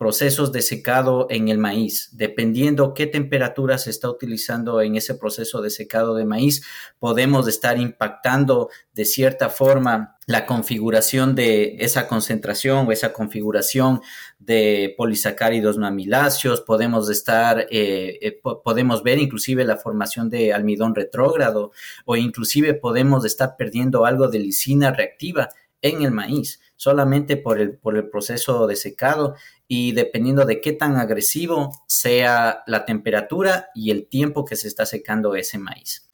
procesos de secado en el maíz. Dependiendo qué temperatura se está utilizando en ese proceso de secado de maíz, podemos estar impactando de cierta forma la configuración de esa concentración o esa configuración de polisacáridos no amiláceos, podemos estar, eh, eh, podemos ver inclusive la formación de almidón retrógrado o inclusive podemos estar perdiendo algo de lisina reactiva en el maíz solamente por el, por el proceso de secado y dependiendo de qué tan agresivo sea la temperatura y el tiempo que se está secando ese maíz.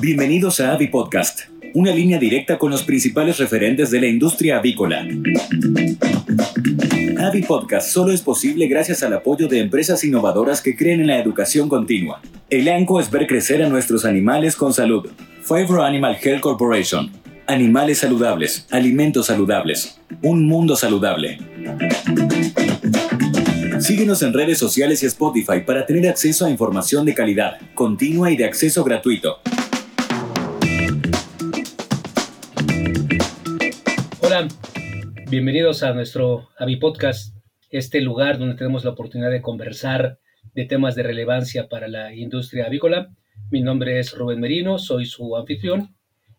Bienvenidos a Avi Podcast, una línea directa con los principales referentes de la industria avícola. Avi Podcast solo es posible gracias al apoyo de empresas innovadoras que creen en la educación continua. El ANCO es ver crecer a nuestros animales con salud. Favor Animal Health Corporation Animales saludables, alimentos saludables, un mundo saludable. Síguenos en redes sociales y Spotify para tener acceso a información de calidad, continua y de acceso gratuito. Hola, bienvenidos a nuestro Avi Podcast, este lugar donde tenemos la oportunidad de conversar de temas de relevancia para la industria avícola. Mi nombre es Rubén Merino, soy su anfitrión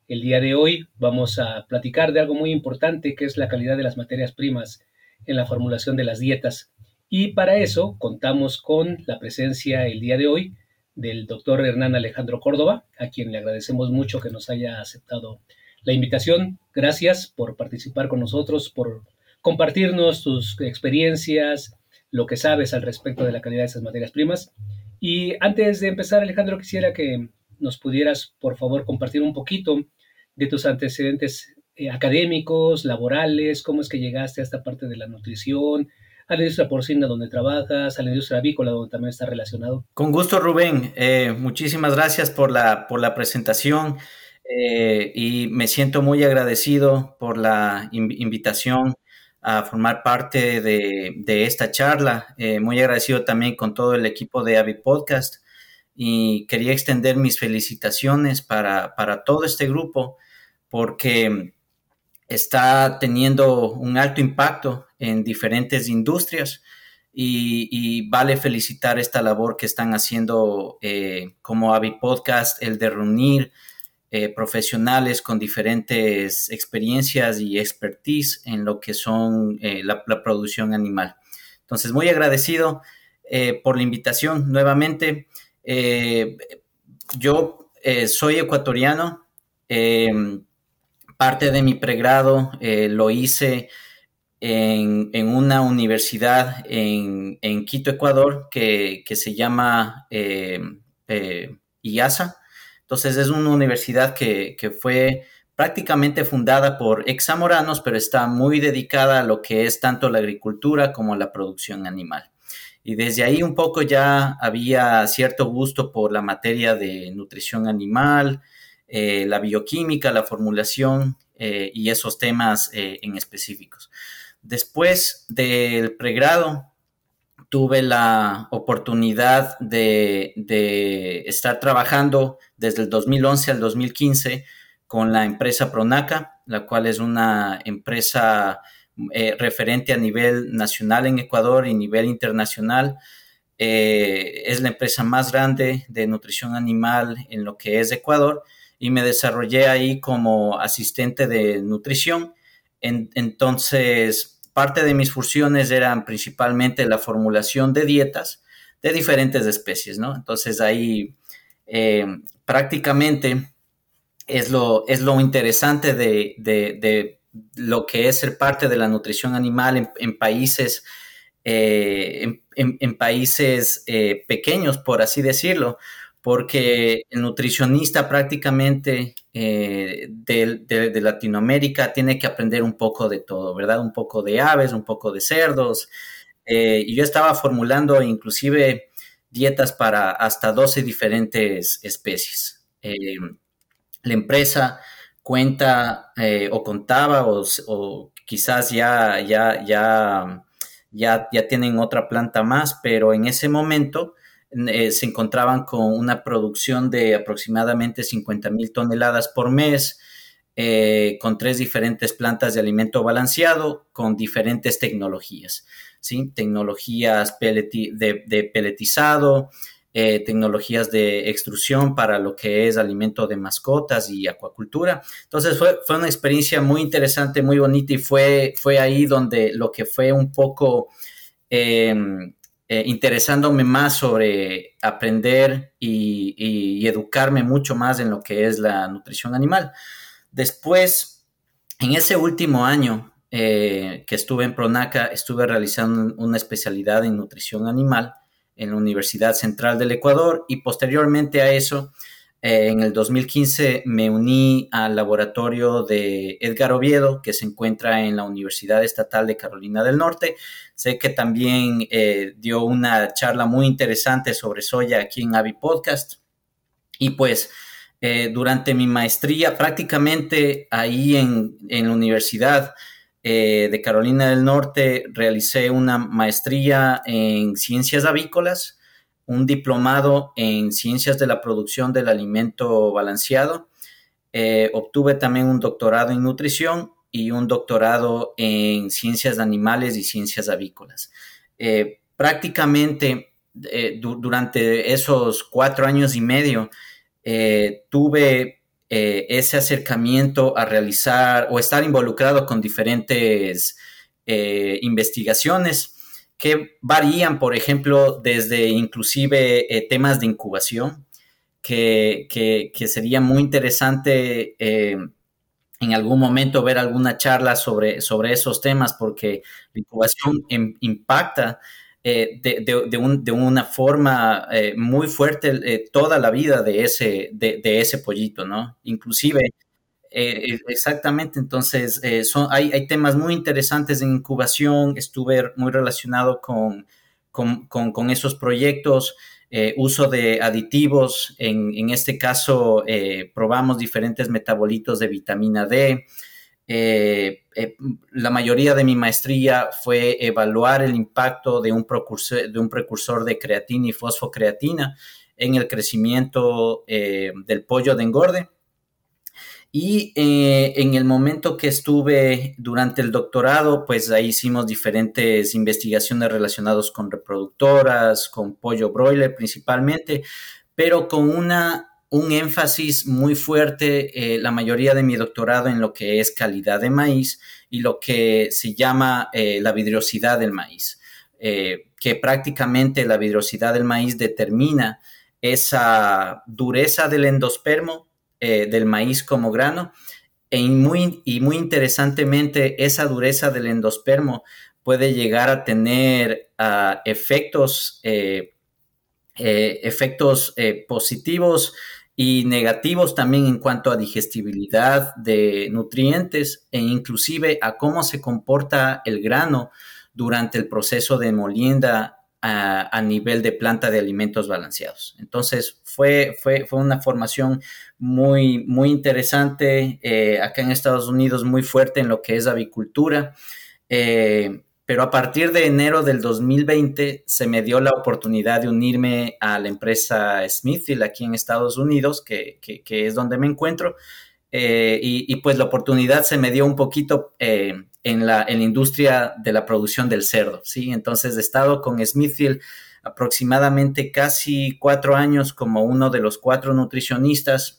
el día de hoy vamos a platicar de algo muy importante que es la calidad de las materias primas en la formulación de las dietas. Y para eso contamos con la presencia el día de hoy del doctor Hernán Alejandro Córdoba, a quien le agradecemos mucho que nos haya aceptado la invitación. Gracias por participar con nosotros, por compartirnos tus experiencias, lo que sabes al respecto de la calidad de esas materias primas. Y antes de empezar, Alejandro, quisiera que nos pudieras, por favor, compartir un poquito de tus antecedentes eh, académicos, laborales, cómo es que llegaste a esta parte de la nutrición, a la industria porcina donde trabajas, a la industria avícola donde también está relacionado. Con gusto, Rubén. Eh, muchísimas gracias por la, por la presentación eh, y me siento muy agradecido por la invitación a formar parte de, de esta charla. muy agradecido también con todo el equipo de Avi Podcast y quería extender mis felicitaciones para, para todo este grupo porque está teniendo un alto impacto en diferentes industrias y, vale felicitar esta labor que están haciendo eh, como Avi Podcast, el de reunir eh, profesionales con diferentes experiencias y expertise en lo que son eh, la, producción animal. Entonces, muy agradecido por la invitación nuevamente. yo soy ecuatoriano. Parte de mi pregrado eh, lo hice en, una universidad en, Quito, Ecuador, que, se llama eh, eh, IASA. Entonces es una universidad que, fue prácticamente fundada por examoranos, pero está muy dedicada a lo que es tanto la agricultura como la producción animal. Y desde ahí un poco ya había cierto gusto por la materia de nutrición animal, eh, la bioquímica, la formulación eh, y esos temas eh, en específicos. Después del pregrado, tuve la oportunidad de, estar trabajando desde el 2011 al 2015 con la empresa Pronaca, la cual es una empresa referente a nivel nacional en Ecuador y nivel internacional. es la empresa más grande de nutrición animal en lo que es Ecuador y me desarrollé ahí como asistente de nutrición. entonces, parte de mis funciones eran principalmente la formulación de dietas de diferentes especies, ¿no? Entonces ahí eh, prácticamente es lo, es lo interesante de, lo que es ser parte de la nutrición animal en, países, en, países eh, eh, pequeños, por así decirlo, porque el nutricionista prácticamente eh, de, Latinoamérica tiene que aprender un poco de todo, ¿verdad? Un poco de aves, un poco de cerdos. Eh, y yo estaba formulando inclusive dietas para hasta 12 diferentes especies. Eh, la empresa cuenta o contaba o, quizás ya, ya, ya, ya, ya tienen otra planta más, pero en ese momento eh, se encontraban con una producción de aproximadamente 50 mil toneladas por mes. eh, con tres diferentes plantas de alimento balanceado con diferentes tecnologías, ¿sí? Tecnologías de, peletizado, eh, tecnologías de extrusión para lo que es alimento de mascotas y acuacultura. Entonces fue, fue una experiencia muy interesante, muy bonita y fue, fue ahí donde lo que fue un poco em, eh, interesándome más sobre aprender y, educarme mucho más en lo que es la nutrición animal. Después, en ese último año eh, que estuve en Pronaca, estuve realizando una especialidad en nutrición animal en la Universidad Central del Ecuador y posteriormente a eso, eh, en el 2015 me uní al laboratorio de Edgar Oviedo, que se encuentra en la Universidad Estatal de Carolina del Norte. Sé que también eh, dio una charla muy interesante sobre soya aquí en Avi Podcast. Y pues eh, durante mi maestría, prácticamente ahí en, la Universidad de Carolina del Norte, realicé una maestría en ciencias avícolas, un diplomado en ciencias de la producción del alimento balanceado. Eh, obtuve también un doctorado en nutrición y un doctorado en ciencias animales y ciencias avícolas. prácticamente durante esos cuatro años y medio, eh, tuve eh, ese acercamiento a realizar o estar involucrado con diferentes eh, investigaciones que varían, por ejemplo, desde inclusive temas de incubación, que, sería muy interesante en algún momento ver alguna charla sobre, sobre esos temas, porque la incubación impacta eh, de, una forma eh, muy fuerte eh, toda la vida de ese, de, ese pollito, ¿no? Inclusive, exactamente, entonces son, hay, temas muy interesantes en incubación, estuve muy relacionado con, esos proyectos. uso de aditivos, en, este caso probamos diferentes metabolitos de vitamina D, eh, eh, la mayoría de mi maestría fue evaluar el impacto de un, precursor, de un precursor de creatina y fosfocreatina en el crecimiento eh, del pollo de engorde. Y en el momento que estuve durante el doctorado, pues ahí hicimos diferentes investigaciones relacionadas con reproductoras, con pollo broiler principalmente, pero con una un énfasis muy fuerte, eh, la mayoría de mi doctorado en lo que es calidad de maíz y lo que se llama eh, la vidriosidad del maíz, eh, que prácticamente la vidriosidad del maíz determina esa dureza del endospermo del maíz como grano e muy, y muy interesantemente esa dureza del endospermo puede llegar a tener ah, efectos, efectos positivos y negativos también en cuanto a digestibilidad de nutrientes e inclusive a cómo se comporta el grano durante el proceso de molienda a, nivel de planta de alimentos balanceados. Entonces fue, fue, fue una formación muy, muy interesante eh, acá en Estados Unidos, muy fuerte en lo que es avicultura. Eh, pero a partir de enero del 2020 se me dio la oportunidad de unirme a la empresa Smithfield aquí en Estados Unidos, que, es donde me encuentro, eh, y, pues la oportunidad se me dio un poquito eh, en, la, en, la, industria de la producción del cerdo, ¿sí? Entonces he estado con Smithfield aproximadamente casi cuatro años como uno de los cuatro nutricionistas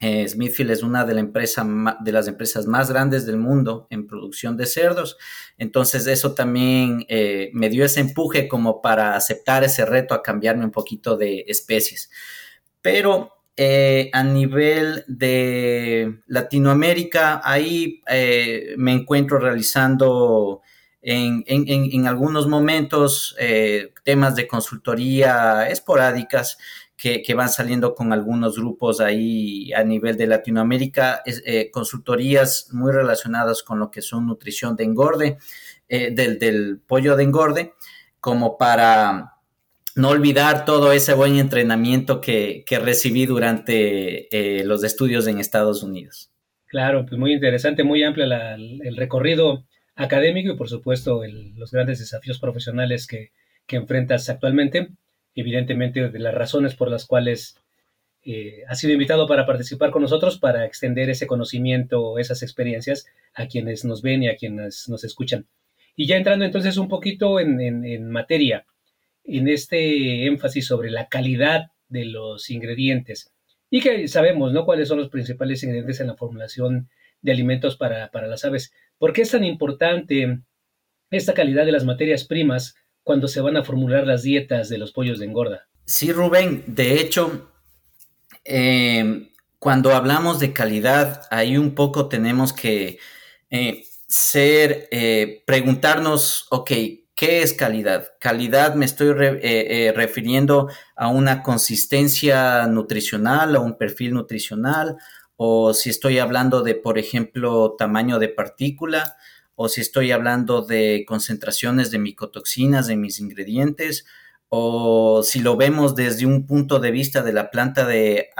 eh, Smithfield es una de, la empresa, de, las empresas más grandes del mundo en producción de cerdos. Entonces eso también eh, me dio ese empuje como para aceptar ese reto a cambiarme un poquito de especies. Pero eh, a nivel de Latinoamérica, ahí me encuentro realizando en algunos momentos temas de consultoría esporádicas que, van saliendo con algunos grupos ahí a nivel de Latinoamérica, eh, consultorías muy relacionadas con lo que son nutrición de engorde, eh, del, pollo de engorde, como para no olvidar todo ese buen entrenamiento que, recibí durante eh, los estudios en Estados Unidos. Claro, pues muy interesante, muy amplio el recorrido académico y por supuesto los grandes desafíos profesionales que, que enfrentas actualmente evidentemente de las razones por las cuales eh, ha sido invitado para participar con nosotros para extender ese conocimiento, esas experiencias a quienes nos ven y a quienes nos escuchan. Y ya entrando entonces un poquito en, en materia, en este énfasis sobre la calidad de los ingredientes y que sabemos, ¿no? Cuáles son los principales ingredientes en la formulación de alimentos para, las aves. ¿Por qué es tan importante esta calidad de las materias primas cuando se van a formular las dietas de los pollos de engorda? Sí, Rubén, de hecho, eh, cuando hablamos de calidad, ahí un poco tenemos que eh, ser, eh, preguntarnos, ok, ¿Qué es calidad? Calidad me estoy refiriendo a una consistencia nutricional, a un perfil nutricional, o si estoy hablando de, por ejemplo, tamaño de partícula, o si estoy hablando de concentraciones de micotoxinas en mis ingredientes, o si lo vemos desde un punto de vista de la planta de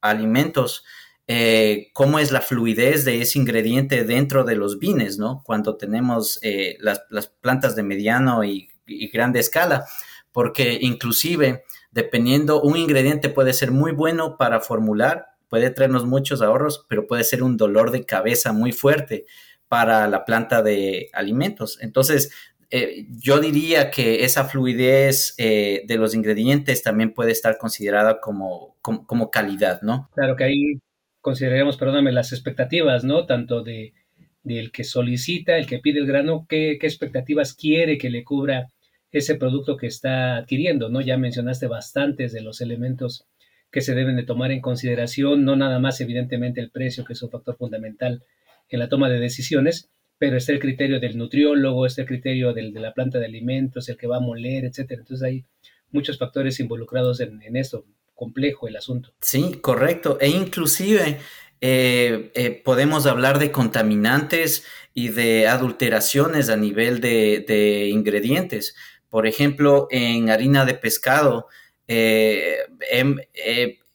alimentos, eh, cómo es la fluidez de ese ingrediente dentro de los vines, ¿no? Cuando tenemos eh, las, plantas de mediano y, grande escala, porque inclusive dependiendo, un ingrediente puede ser muy bueno para formular, puede traernos muchos ahorros, pero puede ser un dolor de cabeza muy fuerte para la planta de alimentos. Entonces, eh, yo diría que esa fluidez de los ingredientes también puede estar considerada como, como, calidad, ¿no? Claro que ahí consideraremos, perdóname, las expectativas, ¿no? Tanto de del que solicita, el que pide el grano, qué, qué expectativas quiere que le cubra ese producto que está adquiriendo, ¿no? Ya mencionaste bastantes de los elementos que se deben de tomar en consideración, no nada más evidentemente el precio, que es un factor fundamental en la toma de decisiones, pero está el criterio del nutriólogo, está el criterio del, de la planta de alimentos, el que va a moler, etcétera. Entonces hay muchos factores involucrados en, en esto complejo el asunto. Sí, correcto. E inclusive eh, eh, podemos hablar de contaminantes y de adulteraciones a nivel de, ingredientes. Por ejemplo, en harina de pescado, eh,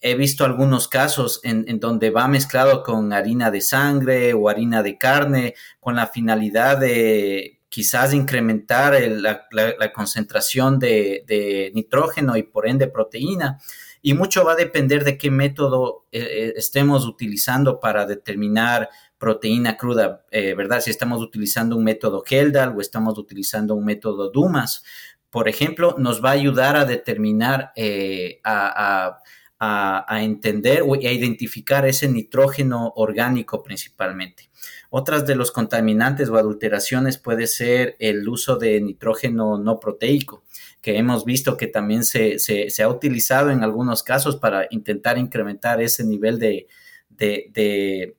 he, visto algunos casos en, donde va mezclado con harina de sangre o harina de carne con la finalidad de quizás incrementar la, concentración de, nitrógeno y por ende proteína y mucho va a depender de qué método eh, eh, estemos utilizando para determinar proteína cruda, eh, ¿verdad? Si estamos utilizando un método Heldal o estamos utilizando un método Dumas, por ejemplo, nos va a ayudar a determinar, a, entender o a identificar ese nitrógeno orgánico principalmente. Otras de los contaminantes o adulteraciones puede ser el uso de nitrógeno no proteico que hemos visto que también se, ha utilizado en algunos casos para intentar incrementar ese nivel de, de,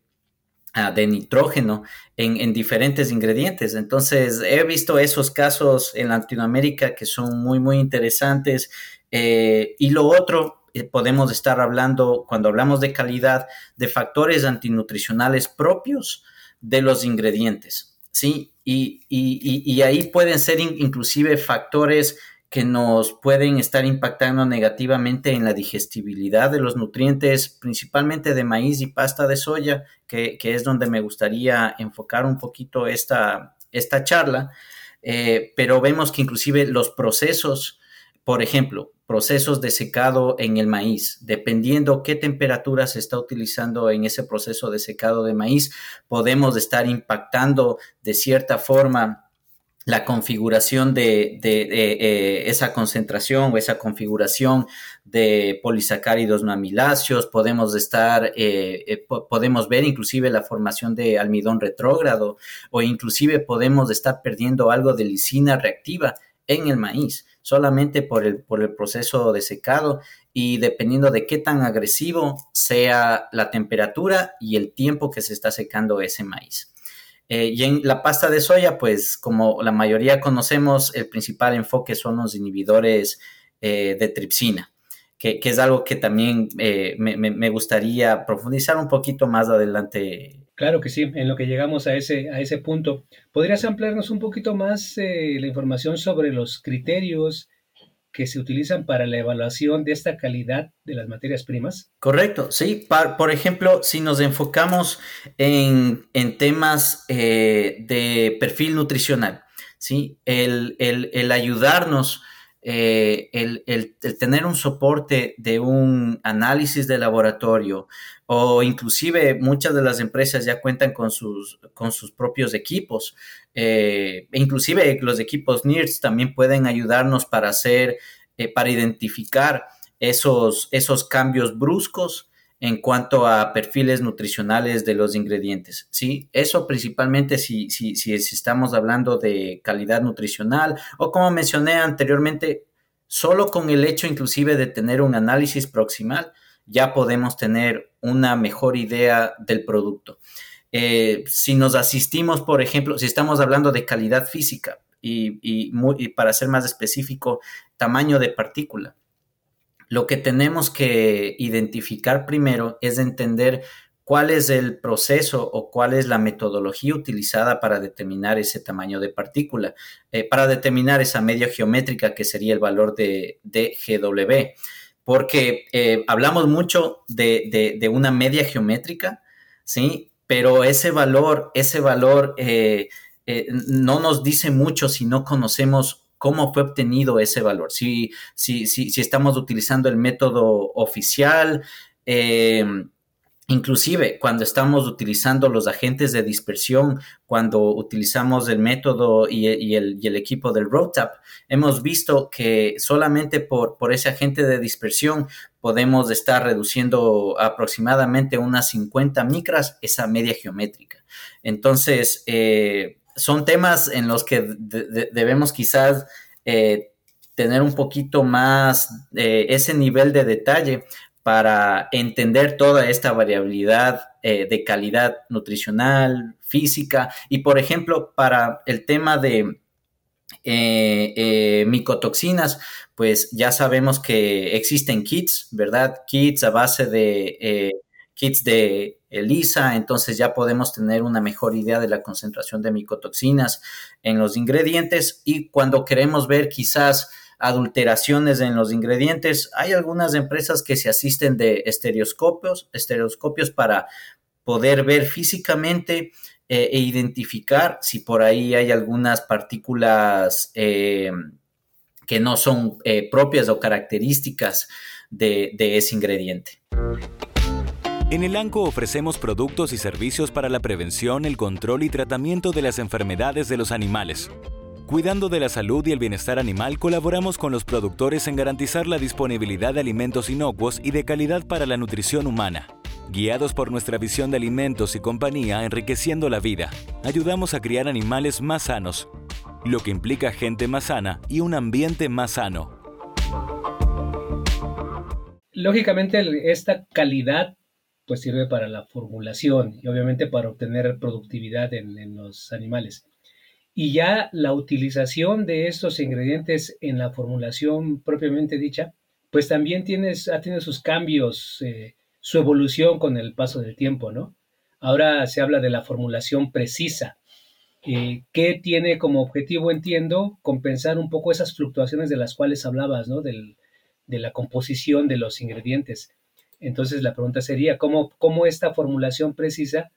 ah, nitrógeno en, diferentes ingredientes. Entonces, he visto esos casos en Latinoamérica que son muy, muy interesantes. Eh, y lo otro, podemos estar hablando, cuando hablamos de calidad, de factores antinutricionales propios de los ingredientes. ¿sí? Y, y ahí pueden ser inclusive factores que nos pueden estar impactando negativamente en la digestibilidad de los nutrientes, principalmente de maíz y pasta de soya, que, es donde me gustaría enfocar un poquito esta, esta charla. Eh, pero vemos que inclusive los procesos, por ejemplo, procesos de secado en el maíz, dependiendo qué temperatura se está utilizando en ese proceso de secado de maíz, podemos estar impactando de cierta forma la configuración de, eh, esa concentración o esa configuración de polisacáridos no amiláceos, podemos estar, eh, eh, podemos ver inclusive la formación de almidón retrógrado o inclusive podemos estar perdiendo algo de lisina reactiva en el maíz, solamente por el, por el proceso de secado y dependiendo de qué tan agresivo sea la temperatura y el tiempo que se está secando ese maíz. Eh, y en la pasta de soya, pues como la mayoría conocemos, el principal enfoque son los inhibidores eh, de tripsina, que, es algo que también eh, me, gustaría profundizar un poquito más adelante. Claro que sí, en lo que llegamos a ese, a ese punto. ¿Podrías ampliarnos un poquito más la información sobre los criterios que se utilizan para la evaluación de esta calidad de las materias primas? Correcto, sí. por ejemplo, si nos enfocamos en, temas eh, de perfil nutricional, ¿sí? El, ayudarnos eh, el, tener un soporte de un análisis de laboratorio o inclusive muchas de las empresas ya cuentan con sus, con sus propios equipos. Eh, inclusive los equipos NIRS también pueden ayudarnos para hacer, eh, para identificar esos, esos cambios bruscos en cuanto a perfiles nutricionales de los ingredientes. ¿sí? Eso principalmente si, si, si, estamos hablando de calidad nutricional o como mencioné anteriormente, solo con el hecho inclusive de tener un análisis proximal ya podemos tener una mejor idea del producto. Eh, si nos asistimos, por ejemplo, si estamos hablando de calidad física y, y para ser más específico, tamaño de partícula lo que tenemos que identificar primero es entender cuál es el proceso o cuál es la metodología utilizada para determinar ese tamaño de partícula, eh, para determinar esa media geométrica que sería el valor de, GW. Porque eh, hablamos mucho de, una media geométrica, ¿sí? Pero ese valor, ese valor eh, no nos dice mucho si no conocemos cómo fue obtenido ese valor. Si, si, si, estamos utilizando el método oficial, eh, Inclusive cuando estamos utilizando los agentes de dispersión, cuando utilizamos el método y, el, equipo del RoadTap, hemos visto que solamente por, por, ese agente de dispersión podemos estar reduciendo aproximadamente unas 50 micras esa media geométrica. Entonces, eh, son temas en los que debemos quizás eh, tener un poquito más eh, ese nivel de detalle para entender toda esta variabilidad eh, de calidad nutricional, física y, por ejemplo, para el tema de micotoxinas, pues ya sabemos que existen kits, ¿verdad? Kits a base de kits de ELISA, entonces ya podemos tener una mejor idea de la concentración de micotoxinas en los ingredientes y cuando queremos ver quizás adulteraciones en los ingredientes, hay algunas empresas que se asisten de estereoscopios, estereoscopios para poder ver físicamente eh, e identificar si por ahí hay algunas partículas eh, que no son eh, propias o características de ese ingrediente. En el ANCO ofrecemos productos y servicios para la prevención, el control y tratamiento de las enfermedades de los animales. Cuidando de la salud y el bienestar animal, colaboramos con los productores en garantizar la disponibilidad de alimentos inocuos y de calidad para la nutrición humana. Guiados por nuestra visión de alimentos y compañía enriqueciendo la vida, ayudamos a criar animales más sanos, lo que implica gente más sana y un ambiente más sano. Lógicamente, esta calidad pues sirve para la formulación y obviamente para obtener productividad en, los animales. Y ya la utilización de estos ingredientes en la formulación propiamente dicha, pues también tienes, ha tenido sus cambios, eh, su evolución con el paso del tiempo, ¿no? Ahora se habla de la formulación precisa, eh, que tiene como objetivo, entiendo, compensar un poco esas fluctuaciones de las cuales hablabas, ¿no? de la composición de los ingredientes. Entonces la pregunta sería, ¿cómo, cómo esta formulación precisa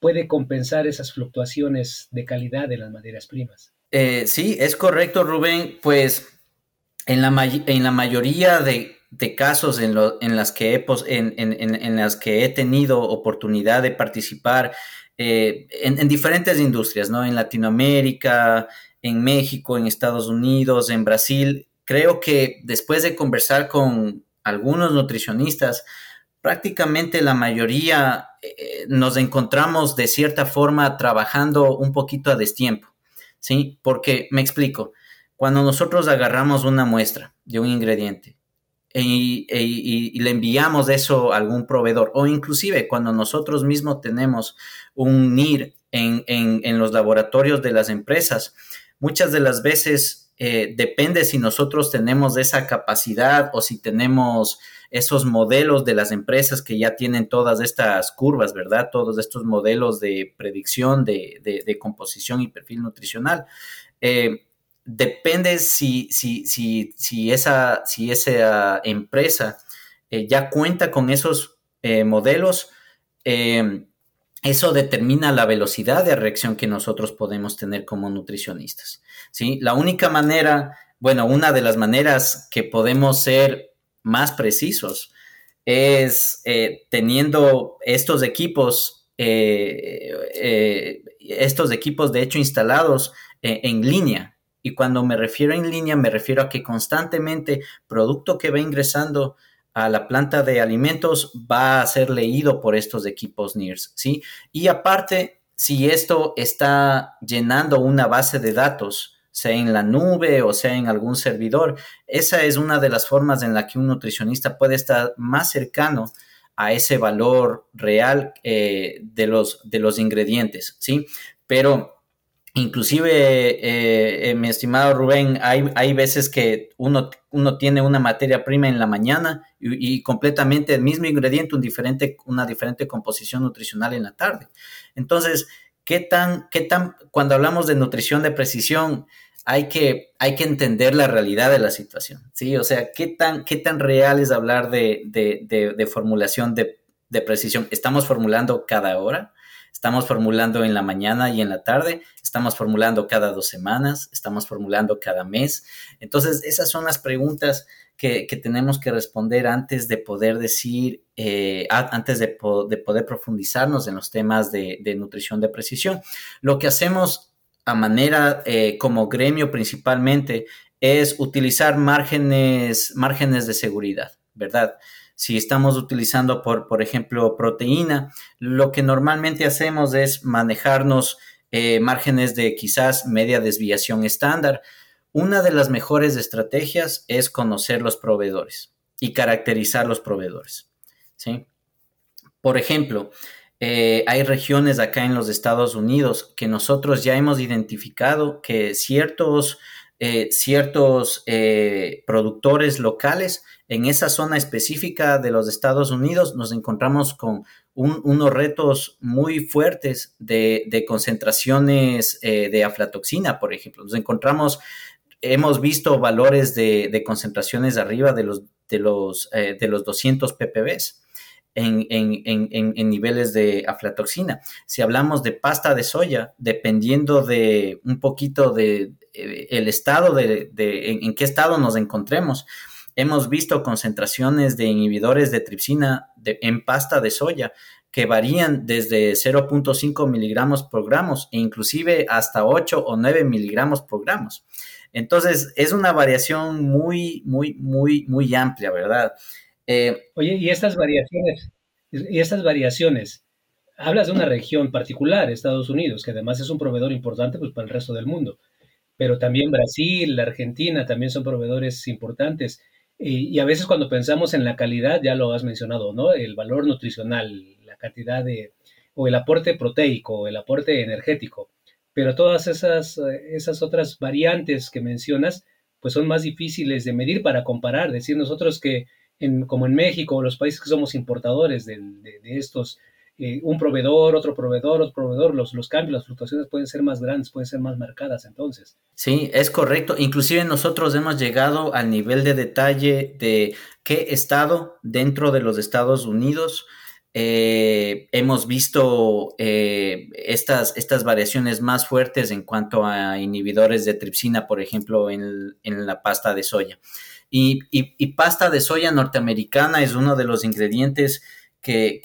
puede compensar esas fluctuaciones de calidad de las materias primas? Eh, sí, es correcto, Rubén. Pues en la, en la mayoría de, casos en, en, las que he, en, las que he tenido oportunidad de participar eh, en, diferentes industrias, ¿no? En Latinoamérica, en México, en Estados Unidos, en Brasil, creo que después de conversar con algunos nutricionistas, prácticamente la mayoría eh, nos encontramos de cierta forma trabajando un poquito a destiempo, ¿sí? Porque me explico, cuando nosotros agarramos una muestra de un ingrediente y, le enviamos eso a algún proveedor o inclusive cuando nosotros mismos tenemos un NIR en, los laboratorios de las empresas, muchas de las veces eh, depende si nosotros tenemos esa capacidad o si tenemos esos modelos de las empresas que ya tienen todas estas curvas, ¿verdad? Todos estos modelos de predicción de, composición y perfil nutricional. Eh, depende si, si, si, si, esa, si esa empresa eh, ya cuenta con esos eh, modelos, eso determina la velocidad de reacción que nosotros podemos tener como nutricionistas. ¿sí? La única manera bueno, una de las maneras que podemos ser más precisos es eh, teniendo estos equipos, eh, eh, estos equipos de hecho instalados en línea. Y cuando me refiero en línea, me refiero a que constantemente producto que va ingresando a la planta de alimentos va a ser leído por estos equipos NIRS, ¿sí? Y aparte, si esto está llenando una base de datos, sea en la nube o sea en algún servidor, esa es una de las formas en la que un nutricionista puede estar más cercano a ese valor real eh, de, los, de los ingredientes, ¿sí? Pero Inclusive, eh, eh, mi estimado Rubén, hay, hay veces que uno, uno, tiene una materia prima en la mañana y, completamente el mismo ingrediente, un diferente, una diferente composición nutricional en la tarde. Entonces, ¿qué tan, qué tan, cuando hablamos de nutrición de precisión, hay que, hay que entender la realidad de la situación, ¿sí? O sea, ¿qué tan, qué tan real es hablar de, de, de formulación de, precisión? ¿Estamos formulando cada hora? Estamos formulando en la mañana y en la tarde, estamos formulando cada dos semanas, estamos formulando cada mes. Entonces, esas son las preguntas que, tenemos que responder antes de poder decir, eh, antes de, poder profundizarnos en los temas de, nutrición de precisión. Lo que hacemos a manera eh, como gremio principalmente es utilizar márgenes, márgenes de seguridad, ¿verdad? Si estamos utilizando, por, por ejemplo, proteína, lo que normalmente hacemos es manejarnos eh, márgenes de quizás media desviación estándar. Una de las mejores estrategias es conocer los proveedores y caracterizar los proveedores. ¿sí? Por ejemplo, eh, hay regiones acá en los Estados Unidos que nosotros ya hemos identificado que ciertos eh, ciertos eh, productores locales en esa zona específica de los Estados Unidos nos encontramos con unos retos muy fuertes de, concentraciones eh, de aflatoxina, por ejemplo. Nos encontramos, hemos visto valores de, concentraciones arriba de los, de los, de los 200 ppb. En, niveles de aflatoxina. Si hablamos de pasta de soya, dependiendo de un poquito de, eh, el estado de, en, qué estado nos encontremos. Hemos visto concentraciones de inhibidores de tripsina en pasta de soya que varían desde 0.5 miligramos por gramos e inclusive hasta 8 o 9 miligramos por gramos. Entonces, es una variación muy, muy, muy, muy amplia, ¿verdad? Eh, Oye, y estas variaciones, y estas variaciones, hablas de una región particular, Estados Unidos, que además es un proveedor importante pues, para el resto del mundo pero también Brasil, la Argentina también son proveedores importantes. Y, a veces cuando pensamos en la calidad, ya lo has mencionado, ¿no? El valor nutricional, la cantidad de, o el aporte proteico, el aporte energético. Pero todas esas, esas otras variantes que mencionas, pues son más difíciles de medir para comparar. Decir nosotros que, en, como en México, los países que somos importadores de, estos eh, un proveedor, otro proveedor, otro proveedor, los, los cambios, las fluctuaciones pueden ser más grandes, pueden ser más marcadas entonces. Sí, es correcto. Inclusive nosotros hemos llegado al nivel de detalle de qué estado dentro de los Estados Unidos eh, hemos visto eh, estas, estas variaciones más fuertes en cuanto a inhibidores de tripsina, por ejemplo, en, la pasta de soya. Y, y, pasta de soya norteamericana es uno de los ingredientes que,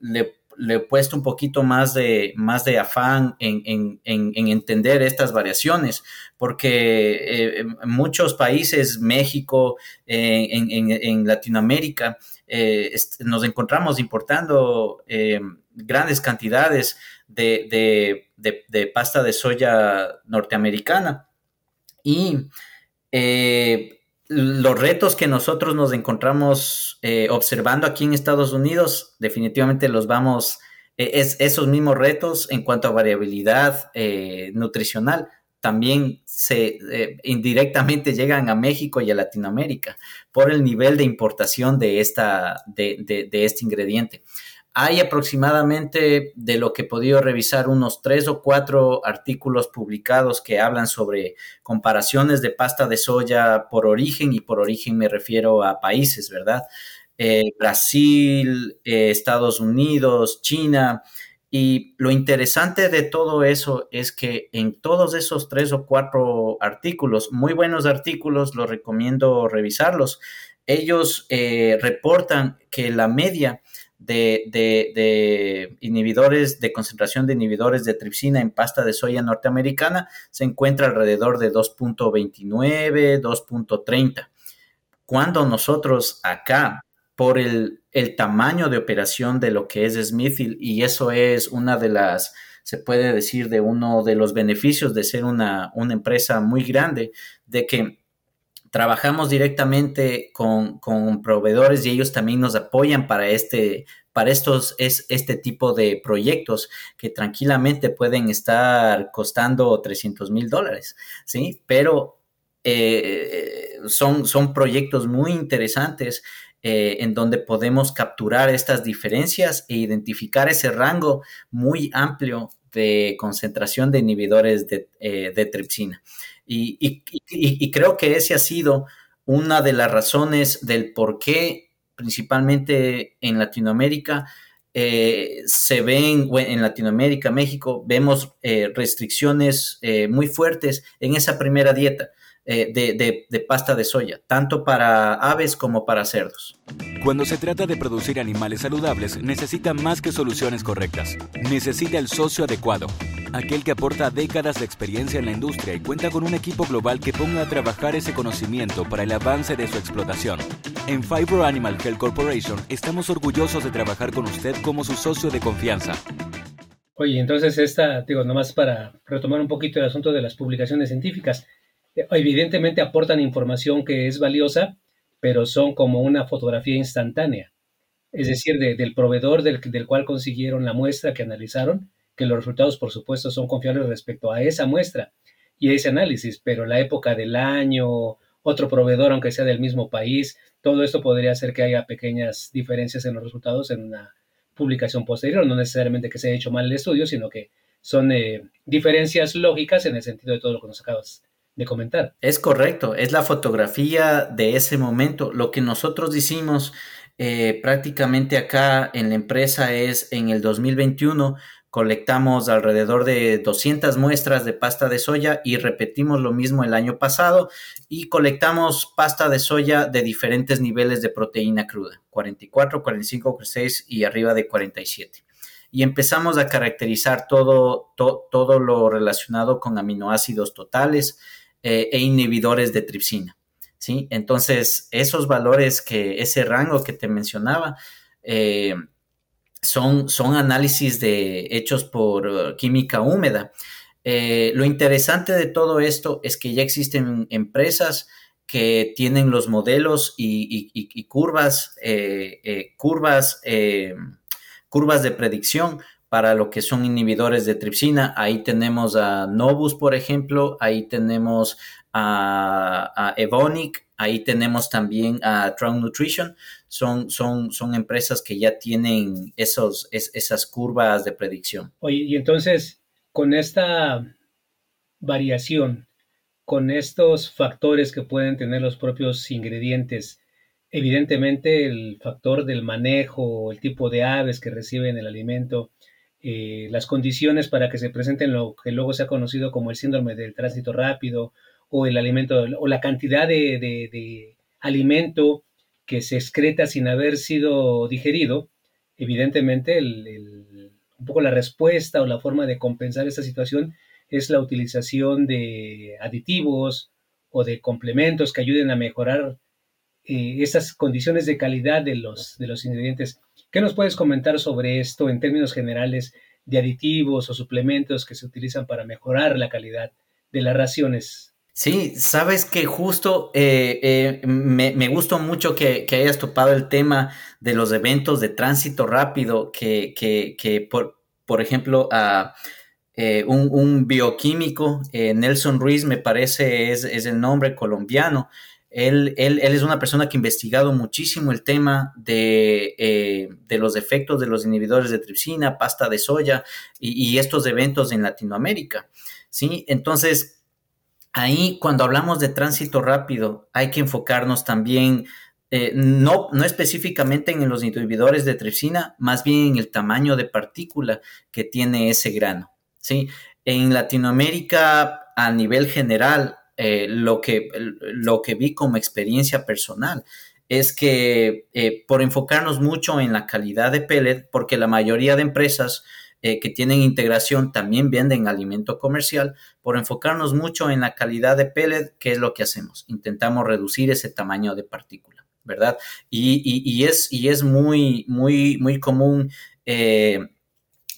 le, he puesto un poquito más de, más de afán en, entender estas variaciones, porque eh, en muchos países, México, eh, en, Latinoamérica, eh, nos encontramos importando grandes cantidades de, de, pasta de soya norteamericana. Y los retos que nosotros nos encontramos eh, observando aquí en Estados Unidos, definitivamente los vamos, eh, es, esos mismos retos en cuanto a variabilidad eh, nutricional, también se indirectamente llegan a México y a Latinoamérica por el nivel de importación de, esta, de este ingrediente. Hay aproximadamente, de lo que he podido revisar, unos tres o cuatro artículos publicados que hablan sobre comparaciones de pasta de soya por origen, y por origen me refiero a países, ¿verdad? Eh, Brasil, eh, Estados Unidos, China, Y lo interesante de todo eso es que en todos esos tres o cuatro artículos, muy buenos artículos, los recomiendo revisarlos, ellos eh, reportan que la media de, de, inhibidores de concentración de inhibidores de tripsina en pasta de soya norteamericana se encuentra alrededor de 2.29, 2.30. Cuando nosotros acá por el, tamaño de operación de lo que es Smithfield y eso es una de las, se puede decir, de uno de los beneficios de ser una, una empresa muy grande, de que trabajamos directamente con, proveedores y ellos también nos apoyan para este, para estos, es, este tipo de proyectos que tranquilamente pueden estar costando 300 mil dólares, ¿sí? Pero eh, son, son proyectos muy interesantes eh, en donde podemos capturar estas diferencias e identificar ese rango muy amplio de concentración de inhibidores de, eh, tripsina. Y, creo que ese ha sido una de las razones del por qué, principalmente en Latinoamérica, eh, se ven, en Latinoamérica, México, vemos restricciones muy fuertes en esa primera dieta. Eh, de, pasta de soya, tanto para aves como para cerdos. Cuando se trata de producir animales saludables, necesita más que soluciones correctas. Necesita el socio adecuado, aquel que aporta décadas de experiencia en la industria y cuenta con un equipo global que ponga a trabajar ese conocimiento para el avance de su explotación. En Fibro Animal Health Corporation estamos orgullosos de trabajar con usted como su socio de confianza. Oye, entonces esta, digo, nomás para retomar un poquito el asunto de las publicaciones científicas, evidentemente aportan información que es valiosa, pero son como una fotografía instantánea. Es decir, del proveedor del, del, cual consiguieron la muestra que analizaron, que los resultados, por supuesto, son confiables respecto a esa muestra y a ese análisis, pero la época del año, otro proveedor, aunque sea del mismo país, todo esto podría hacer que haya pequeñas diferencias en los resultados en una publicación posterior, no necesariamente que se haya hecho mal el estudio, sino que son eh, diferencias lógicas en el sentido de todo lo que nos acabas de comentar. Es correcto, es la fotografía de ese momento. Lo que nosotros hicimos eh, prácticamente acá en la empresa es en el 2021 colectamos alrededor de 200 muestras de pasta de soya y repetimos lo mismo el año pasado y colectamos pasta de soya de diferentes niveles de proteína cruda, 44, 45, 46 y arriba de 47 y empezamos a caracterizar todo, todo lo relacionado con aminoácidos totales, eh, e inhibidores de tripsina. ¿sí? Entonces, esos valores que, ese rango que te mencionaba, eh, son, son análisis de, hechos por uh, química húmeda. Eh, lo interesante de todo esto es que ya existen empresas que tienen los modelos y, curvas, curvas, curvas de predicción para lo que son inhibidores de tripsina. Ahí tenemos a Novus, por ejemplo, ahí tenemos a, Evonic, ahí tenemos también a Trout Nutrition. Son, son, son empresas que ya tienen esos, esas curvas de predicción. Oye, y entonces, con esta variación, con estos factores que pueden tener los propios ingredientes, evidentemente el factor del manejo, el tipo de aves que reciben el alimento, eh, las condiciones para que se presenten lo que luego se ha conocido como el síndrome del tránsito rápido o el alimento o la cantidad de, alimento que se excreta sin haber sido digerido, evidentemente un poco la respuesta o la forma de compensar esta situación es la utilización de aditivos o de complementos que ayuden a mejorar eh, esas condiciones de calidad de los, de los ingredientes. ¿Qué nos puedes comentar sobre esto en términos generales de aditivos o suplementos que se utilizan para mejorar la calidad de las raciones? Sí, sabes que justo eh, eh, me, gustó mucho que, hayas topado el tema de los eventos de tránsito rápido, que, por, por, ejemplo, eh, un, bioquímico, Nelson Ruiz me parece es el nombre colombiano, él, es una persona que ha investigado muchísimo el tema eh, de, los efectos de los inhibidores de tripsina, pasta de soya y, estos eventos en Latinoamérica. ¿sí? Entonces, ahí cuando hablamos de tránsito rápido, hay que enfocarnos también eh, no, no específicamente en los inhibidores de tripsina, más bien en el tamaño de partícula que tiene ese grano. ¿sí? En Latinoamérica, a nivel general, eh, lo, que, lo que vi como experiencia personal es que eh, por enfocarnos mucho en la calidad de pellet, porque la mayoría de empresas eh, que tienen integración también venden alimento comercial, por enfocarnos mucho en la calidad de pellet, ¿qué es lo que hacemos? Intentamos reducir ese tamaño de partícula, ¿verdad? Y, es, y es muy, muy, muy común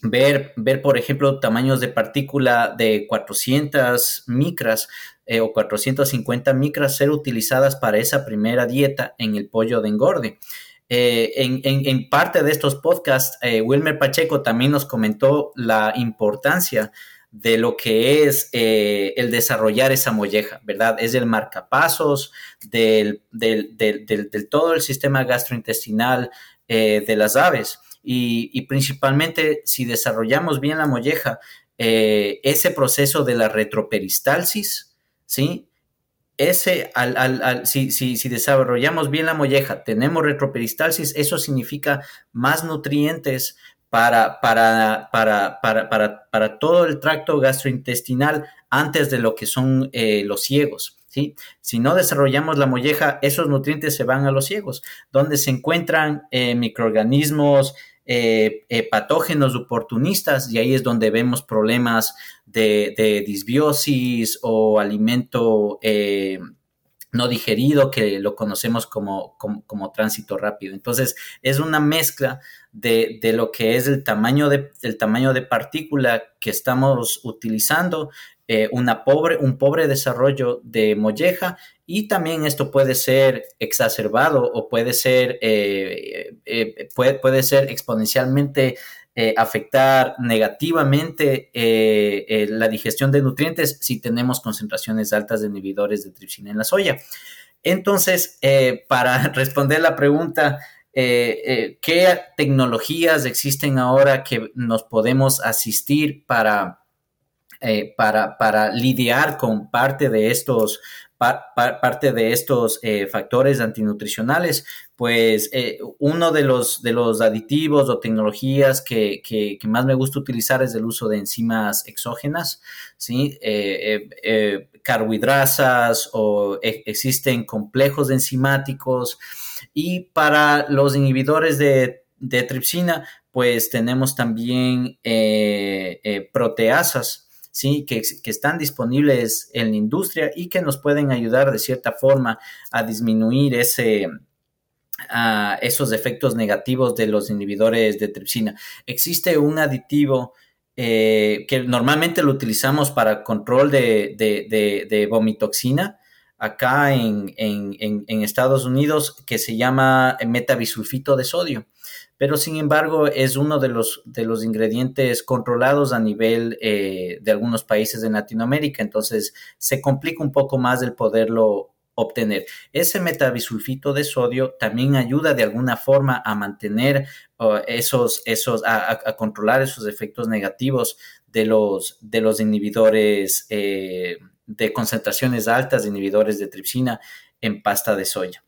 ver, ver, por ejemplo, tamaños de partícula de 400 micras eh, o 450 micras ser utilizadas para esa primera dieta en el pollo de engorde. Eh, en, parte de estos podcasts, eh, Wilmer Pacheco también nos comentó la importancia de lo que es el desarrollar esa molleja, ¿verdad? Es el marcapasos del, del, todo el sistema gastrointestinal de las aves y, principalmente si desarrollamos bien la molleja, ese proceso de la retroperistalsis, ¿sí? Ese, al, al, si, si, si, desarrollamos bien la molleja, tenemos retroperistalsis, eso significa más nutrientes para, para, para, para, para todo el tracto gastrointestinal antes de lo que son eh, los ciegos. ¿sí? Si no desarrollamos la molleja, esos nutrientes se van a los ciegos, donde se encuentran eh, microorganismos, eh, patógenos oportunistas y ahí es donde vemos problemas de, disbiosis o alimento eh, no digerido que lo conocemos como, como, tránsito rápido. Entonces es una mezcla de, lo que es el tamaño de, tamaño de partícula que estamos utilizando, una pobre, un pobre desarrollo de molleja y también esto puede ser exacerbado o puede ser, eh, eh, puede, puede, ser exponencialmente eh, afectar negativamente la digestión de nutrientes si tenemos concentraciones altas de inhibidores de tripsina en la soya. Entonces, para responder la pregunta, ¿qué tecnologías existen ahora que nos podemos asistir para, para, para lidiar con parte de estos parte de estos eh, factores antinutricionales, pues eh, uno de los, de los aditivos o tecnologías que, más me gusta utilizar es el uso de enzimas exógenas, ¿sí? Eh, carbohidrasas o e, existen complejos enzimáticos y para los inhibidores de, de tripsina, pues tenemos también proteasas, ¿sí? Que, están disponibles en la industria y que nos pueden ayudar de cierta forma a disminuir ese, esos efectos negativos de los inhibidores de tripsina. Existe un aditivo eh, que normalmente lo utilizamos para control de, vomitoxina acá en, en, Estados Unidos que se llama metabisulfito de sodio pero sin embargo es uno de los, de los ingredientes controlados a nivel eh, de algunos países de Latinoamérica, entonces se complica un poco más el poderlo obtener. Ese metabisulfito de sodio también ayuda de alguna forma a mantener esos, esos, a, controlar esos efectos negativos de los, de los inhibidores eh, de concentraciones altas de inhibidores de tripsina en pasta de soya.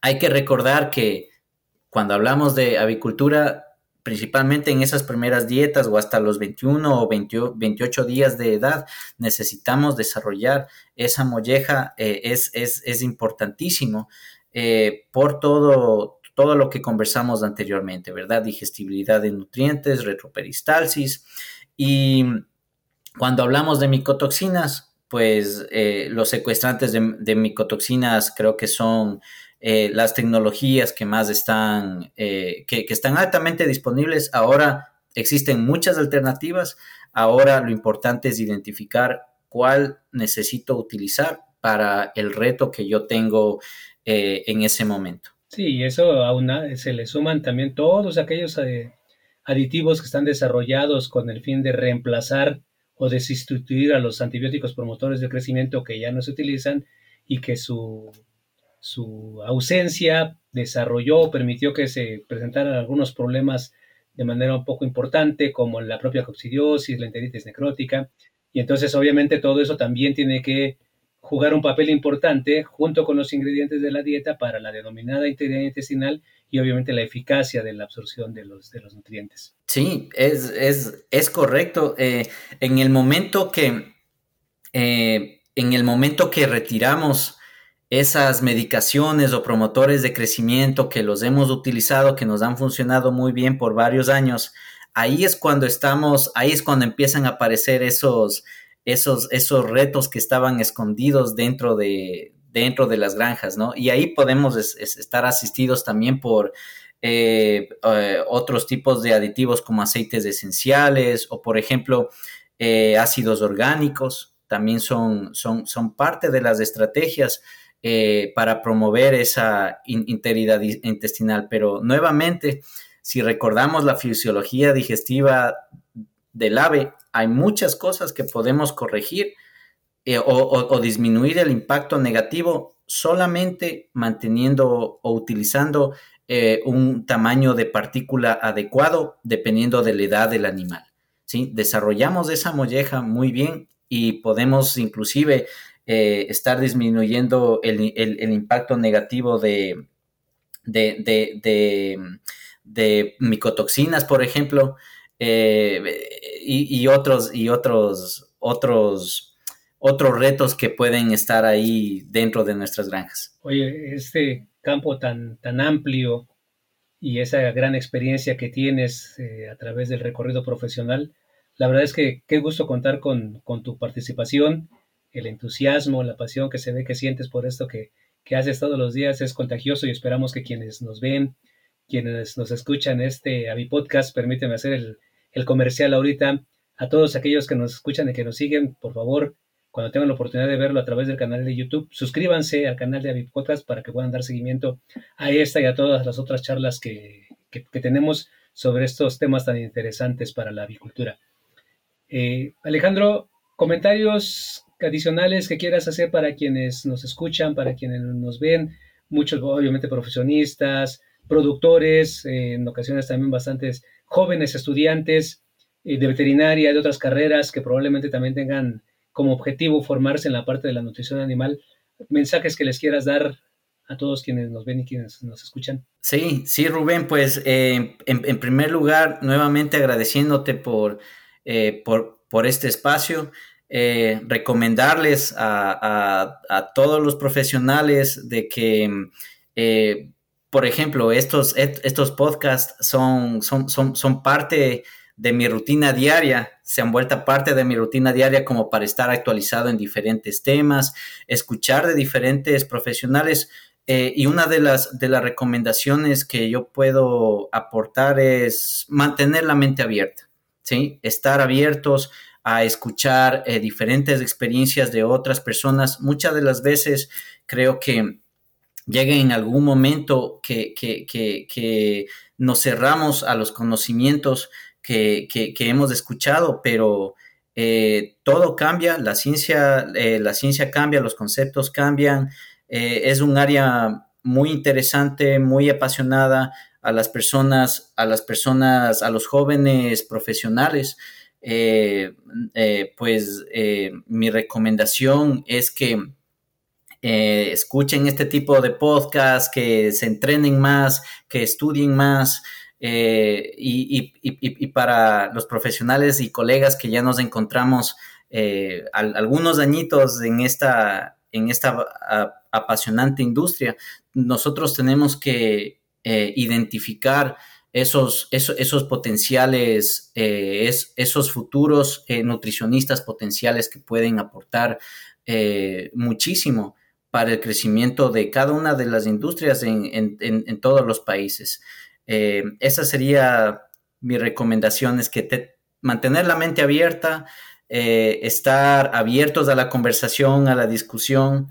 Hay que recordar que cuando hablamos de avicultura, principalmente en esas primeras dietas o hasta los 21 o 28 días de edad, necesitamos desarrollar esa molleja, eh, es, es, importantísimo eh, por todo, todo lo que conversamos anteriormente, ¿verdad? Digestibilidad de nutrientes, retroperistalsis y cuando hablamos de micotoxinas, pues eh, los secuestrantes de micotoxinas creo que son eh, las tecnologías que más están, eh, que, están altamente disponibles. Ahora existen muchas alternativas. Ahora lo importante es identificar cuál necesito utilizar para el reto que yo tengo eh, en ese momento. Sí, eso aún se le suman también todos aquellos aditivos que están desarrollados con el fin de reemplazar o de sustituir a los antibióticos promotores de crecimiento que ya no se utilizan y que su su ausencia desarrolló, permitió que se presentaran algunos problemas de manera un poco importante, como la propia coccidiosis, la enteritis necrótica, y entonces obviamente todo eso también tiene que jugar un papel importante junto con los ingredientes de la dieta para la denominada integridad intestinal y obviamente la eficacia de la absorción de los, de los nutrientes. Sí, es, es, correcto. Eh, en el momento que eh, en el momento que retiramos esas medicaciones o promotores de crecimiento que los hemos utilizado, que nos han funcionado muy bien por varios años, ahí es cuando estamos, ahí es cuando empiezan a aparecer esos, esos, esos retos que estaban escondidos dentro de, dentro de las granjas, ¿no? Y ahí podemos estar asistidos también por eh, eh, otros tipos de aditivos como aceites esenciales o, por ejemplo, eh, ácidos orgánicos, también son, son, son parte de las estrategias para promover esa integridad intestinal. Pero nuevamente, si recordamos la fisiología digestiva del ave, hay muchas cosas que podemos corregir eh, o, disminuir el impacto negativo solamente manteniendo o utilizando eh, un tamaño de partícula adecuado dependiendo de la edad del animal. ¿sí? Desarrollamos esa molleja muy bien y podemos inclusive eh, estar disminuyendo el, impacto negativo de, de, de, micotoxinas, por ejemplo, y, y, otros, y otros, otros otros retos que pueden estar ahí dentro de nuestras granjas. Oye, este campo tan, tan amplio y esa gran experiencia que tienes eh, a través del recorrido profesional, la verdad es que qué gusto contar con, tu participación, el entusiasmo, la pasión que se ve que sientes por esto que, que haces todos los días es contagioso y esperamos que quienes nos ven, quienes nos escuchan este Avi Podcast, permíteme hacer el, el comercial ahorita, a todos aquellos que nos escuchan y que nos siguen, por favor, cuando tengan la oportunidad de verlo a través del canal de YouTube, suscríbanse al canal de Aviv para que puedan dar seguimiento a esta y a todas las otras charlas que, tenemos sobre estos temas tan interesantes para la avicultura. Eh, Alejandro, comentarios adicionales que quieras hacer para quienes nos escuchan, para quienes nos ven, muchos obviamente profesionistas, productores, eh, en ocasiones también bastantes jóvenes estudiantes eh, de veterinaria, de otras carreras que probablemente también tengan como objetivo formarse en la parte de la nutrición animal, mensajes que les quieras dar a todos quienes nos ven y quienes nos escuchan. Sí, sí, Rubén, pues eh, en, primer lugar, nuevamente agradeciéndote por, por, este espacio, eh, recomendarles a, todos los profesionales de que, por ejemplo, estos, estos podcasts son, son, son, son parte de mi rutina diaria, se han vuelto parte de mi rutina diaria como para estar actualizado en diferentes temas, escuchar de diferentes profesionales. Eh, y una de las, de las recomendaciones que yo puedo aportar es mantener la mente abierta, ¿sí? Estar abiertos a escuchar eh, diferentes experiencias de otras personas. Muchas de las veces creo que llega en algún momento que, que, que, nos cerramos a los conocimientos que, hemos escuchado, pero eh, todo cambia, la ciencia, eh, la ciencia cambia, los conceptos cambian, es un área muy interesante, muy apasionada a las personas, a las personas, a los jóvenes profesionales. Pues mi recomendación es que escuchen este tipo de podcast, que se entrenen más, que estudien más, eh, y, para los profesionales y colegas que ya nos encontramos eh, algunos añitos en esta, en esta apasionante industria, nosotros tenemos que eh, identificar esos, esos, potenciales, esos futuros nutricionistas potenciales que pueden aportar muchísimo para el crecimiento de cada una de las industrias en todos los países. Eh, esa sería mi recomendación, es que te, mantener la mente abierta, eh, estar abiertos a la conversación, a la discusión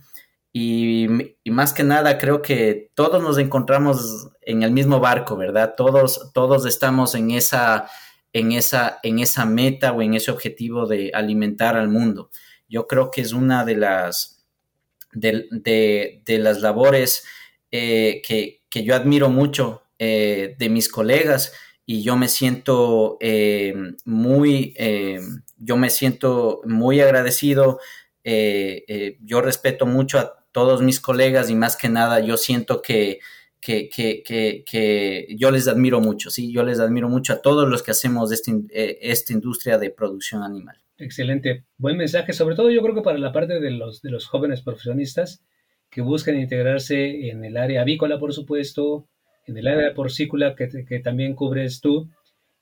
y, más que nada creo que todos nos encontramos en el mismo barco, ¿verdad? Todos, todos estamos en esa, en, esa, en esa meta o en ese objetivo de alimentar al mundo. Yo creo que es una de las, de, las labores eh, que, que yo admiro mucho eh, de mis colegas y yo me siento eh, muy, yo me siento muy agradecido yo respeto mucho a todos mis colegas y más que nada yo siento que, que, que, que, yo les admiro mucho, ¿sí? Yo les admiro mucho a todos los que hacemos este, esta industria de producción animal. Excelente, buen mensaje, sobre todo yo creo que para la parte de los, de los jóvenes profesionistas que buscan integrarse en el área avícola, por supuesto, en el área porcícola que, que también cubres tú,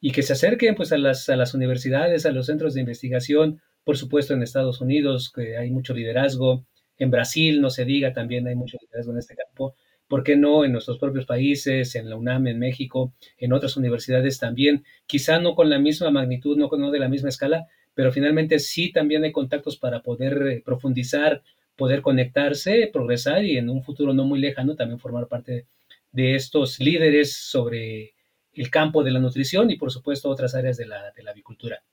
y que se acerquen pues a las, a las universidades, a los centros de investigación, por supuesto en Estados Unidos, que hay mucho liderazgo, en Brasil, no se diga, también hay mucho liderazgo en este campo, ¿por qué no en nuestros propios países, en la UNAM, en México, en otras universidades también? Quizá no con la misma magnitud, no, no de la misma escala, pero finalmente sí también hay contactos para poder eh, profundizar, poder conectarse, progresar y en un futuro no muy lejano también formar parte de estos líderes sobre el campo de la nutrición y por supuesto otras áreas de la, de la avicultura.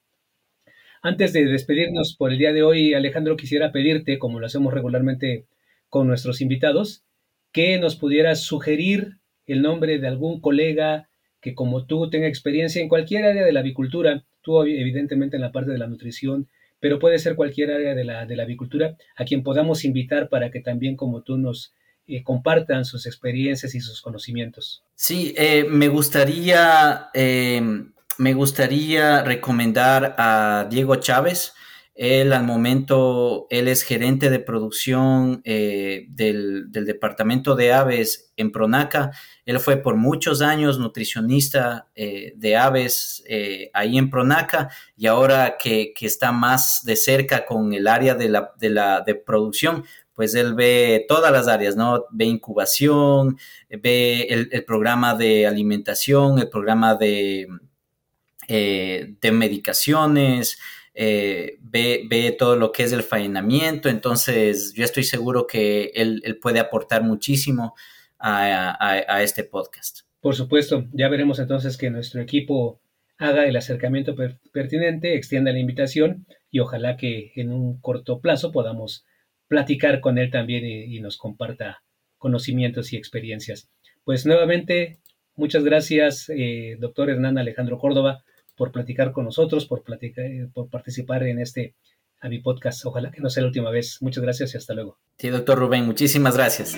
Antes de despedirnos por el día de hoy, Alejandro, quisiera pedirte, como lo hacemos regularmente con nuestros invitados, que nos pudieras sugerir el nombre de algún colega que como tú tenga experiencia en cualquier área de la avicultura, tú evidentemente en la parte de la nutrición, pero puede ser cualquier área de la, de la avicultura, a quien podamos invitar para que también como tú nos eh, compartan sus experiencias y sus conocimientos. Sí, eh, me gustaría eh, me gustaría recomendar a Diego Chávez. Él al momento, él es gerente de producción eh, del, departamento de aves en Pronaca. Él fue por muchos años nutricionista eh, de aves eh, ahí en Pronaca y ahora que, está más de cerca con el área de la, de producción, pues él ve todas las áreas, ¿no? Ve incubación, ve el programa de alimentación, el programa de, eh, de medicaciones, eh, ve, todo lo que es el faenamiento, entonces yo estoy seguro que él, puede aportar muchísimo a, este podcast. Por supuesto, ya veremos entonces que nuestro equipo haga el acercamiento pertinente, extienda la invitación y ojalá que en un corto plazo podamos platicar con él también y, nos comparta conocimientos y experiencias. Pues nuevamente, muchas gracias, eh, doctor Hernán Alejandro Córdoba, por platicar con nosotros, por, platicar, por participar en este Avi Podcast. Ojalá que no sea la última vez. Muchas gracias y hasta luego. Sí, doctor Rubén, muchísimas gracias.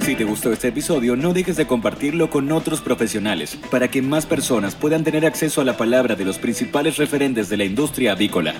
Si te gustó este episodio, no dejes de compartirlo con otros profesionales para que más personas puedan tener acceso a la palabra de los principales referentes de la industria avícola.